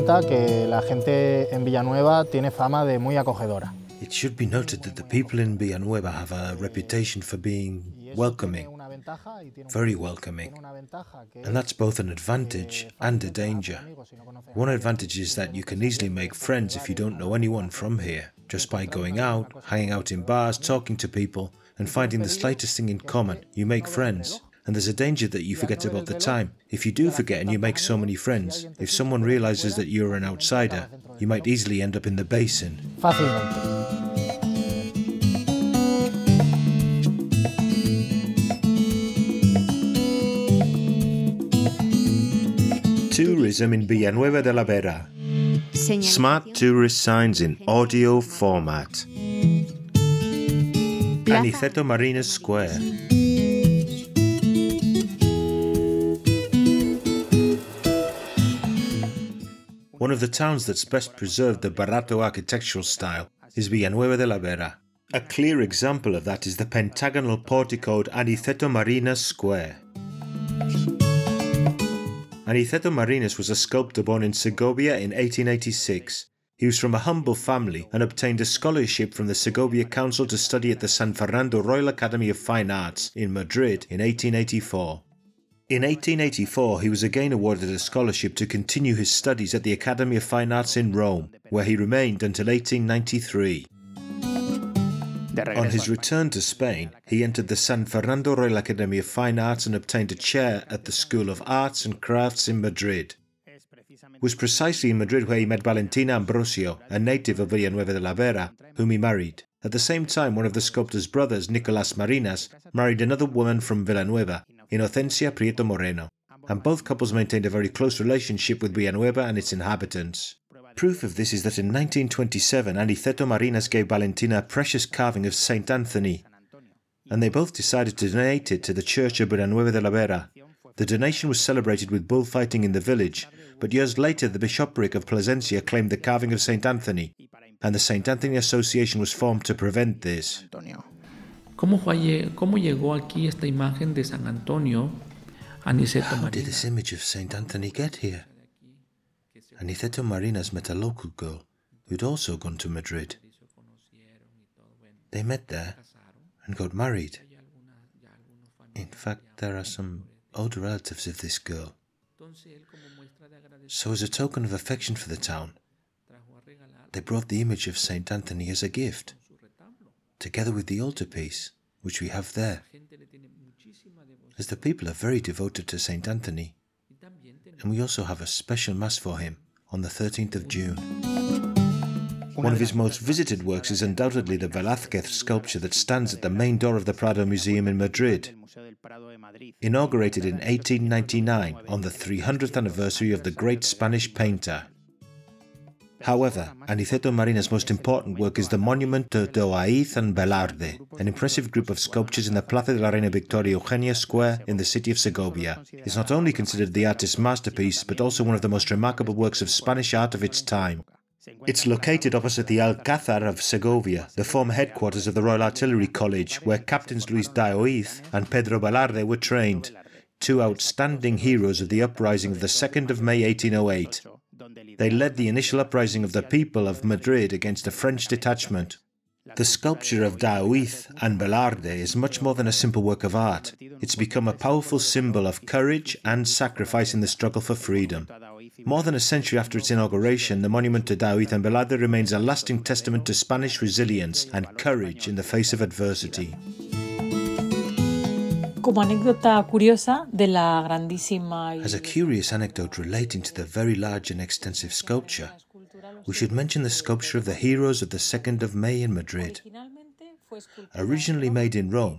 cuenta que la gente en Villanueva tiene fama de muy acogedora. It should be noted that the people in Villanueva have a reputation for being welcoming, very welcoming. And that's both an advantage and a danger. One advantage is that you can easily make friends if you don't know anyone from here, just by going out, hanging out in bars, talking to people, and finding the slightest thing in common. You make friends. And there's a danger that you forget about the time. If you do forget and you make so many friends, if someone realizes that you're an outsider, you might easily end up in the basin. Fácilmente. Tourism in Villanueva de la Vera. Smart tourist signs in audio format. Aniceto Marinas Square. One of the towns that's best preserved the Verata architectural style is Villanueva de la Vera. A clear example of that is the pentagonal porticoed Aniceto Marinas Square. Aniceto Marinas was a sculptor born in Segovia in 1886. He was from a humble family and obtained a scholarship from the Segovia Council to study at the San Fernando Royal Academy of Fine Arts in Madrid in 1884. In 1884, he was again awarded a scholarship to continue his studies at the Academy of Fine Arts in Rome, where he remained until 1893. On his return to Spain, he entered the San Fernando Royal Academy of Fine Arts and obtained a chair at the School of Arts and Crafts in Madrid. It was precisely in Madrid where he met Valentina Ambrosio, a native of Villanueva de la Vera, whom he married. At the same time, one of the sculptor's brothers, Nicolas Marinas, married another woman from Villanueva, Inocencia Prieto Moreno, and both couples maintained a very close relationship with Villanueva and its inhabitants. Proof of this is that in 1927 Aniceto Marinas gave Valentina a precious carving of Saint Anthony, and they both decided to donate it to the church of Villanueva de la Vera. The donation was celebrated with bullfighting in the village, but years later the bishopric of Plasencia claimed the carving of Saint Anthony, and the Saint Anthony Association was formed to prevent this. ¿Cómo, fue, ¿Cómo llegó aquí esta imagen de San Antonio, Aniceto How did this image of Saint Anthony get here? Aniceto Marinas met a local girl who'd also gone to Madrid. They met there and got married. In fact, there are some old relatives of this girl. So, as a token of affection for the town, they brought the image of Saint Anthony as a gift, together with the altarpiece, which we have there. As the people are very devoted to Saint Anthony, and we also have a special Mass for him on the 13th of June. One of his most visited works is undoubtedly the Velázquez sculpture that stands at the main door of the Prado Museum in Madrid. Inaugurated in 1899 on the 300th anniversary of the great Spanish painter. However, Aniceto Marina's most important work is the monument to Daoiz and Velarde, an impressive group of sculptures in the Plaza de la Reina Victoria Eugenia Square in the city of Segovia. It's not only considered the artist's masterpiece, but also one of the most remarkable works of Spanish art of its time. It's located opposite the Alcázar of Segovia, the former headquarters of the Royal Artillery College, where Captains Luis Daoiz and Pedro Velarde were trained, two outstanding heroes of the uprising of the 2nd of May 1808. They led the initial uprising of the people of Madrid against the French detachment. The sculpture of Daoiz and Velarde is much more than a simple work of art. It's become a powerful symbol of courage and sacrifice in the struggle for freedom. More than a century after its inauguration, the monument to Daoiz and Velarde remains a lasting testament to Spanish resilience and courage in the face of adversity. Como anécdota curiosa de la grandísima y As a curious anecdote relating to the very large and extensive sculpture, we should mention the sculpture of the heroes of the 2nd of May in Madrid. originalmente fue esculpida Originally made in Rome,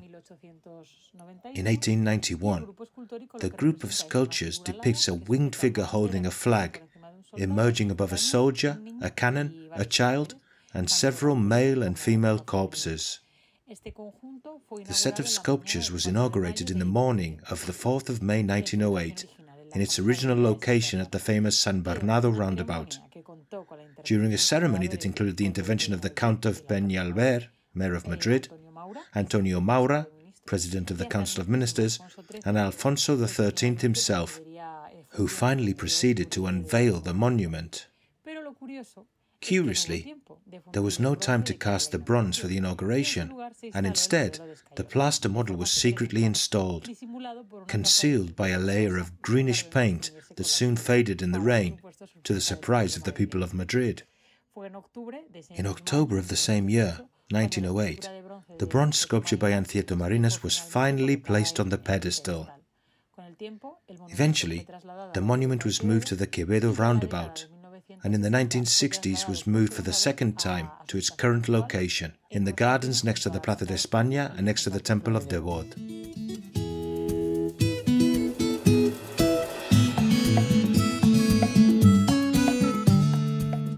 in 1891, 1891, the group of sculptures depicts a winged figure holding a flag, emerging above a soldier, a cannon, a child, and several male and female corpses. The set of sculptures was inaugurated in the morning of the 4th of May 1908 in its original location at the famous San Bernardo roundabout. During a ceremony that included the intervention of the Count of Peñalver, Mayor of Madrid, Antonio Maura, President of the Council of Ministers, and Alfonso XIII himself, who finally proceeded to unveil the monument. Curiously, there was no time to cast the bronze for the inauguration, and instead, the plaster model was secretly installed, concealed by a layer of greenish paint that soon faded in the rain, to the surprise of the people of Madrid. In October of the same year, 1908, the bronze sculpture by Aniceto Marinas was finally placed on the pedestal. Eventually, the monument was moved to the Quevedo roundabout, and in the 1960s was moved for the second time to its current location, in the gardens next to the Plaza de España and next to the Temple of Debod.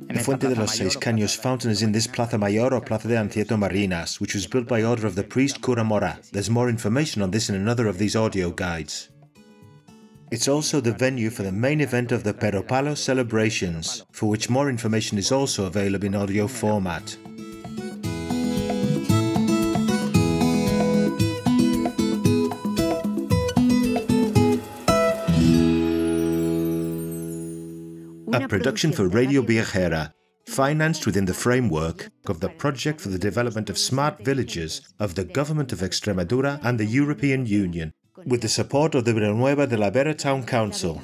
The Fuente de los Seis Caños fountain is in this Plaza Mayor or Plaza de Aniceto Marinas, which was built by order of the priest Cura Mora. There's more information on this in another of these audio guides. It's also the venue for the main event of the Peropalo celebrations, for which more information is also available in audio format. A production for Radio Viajera, financed within the framework of the Project for the Development of Smart Villages of the Government of Extremadura and the European Union, with the support of the Villanueva de la Vera Town Council.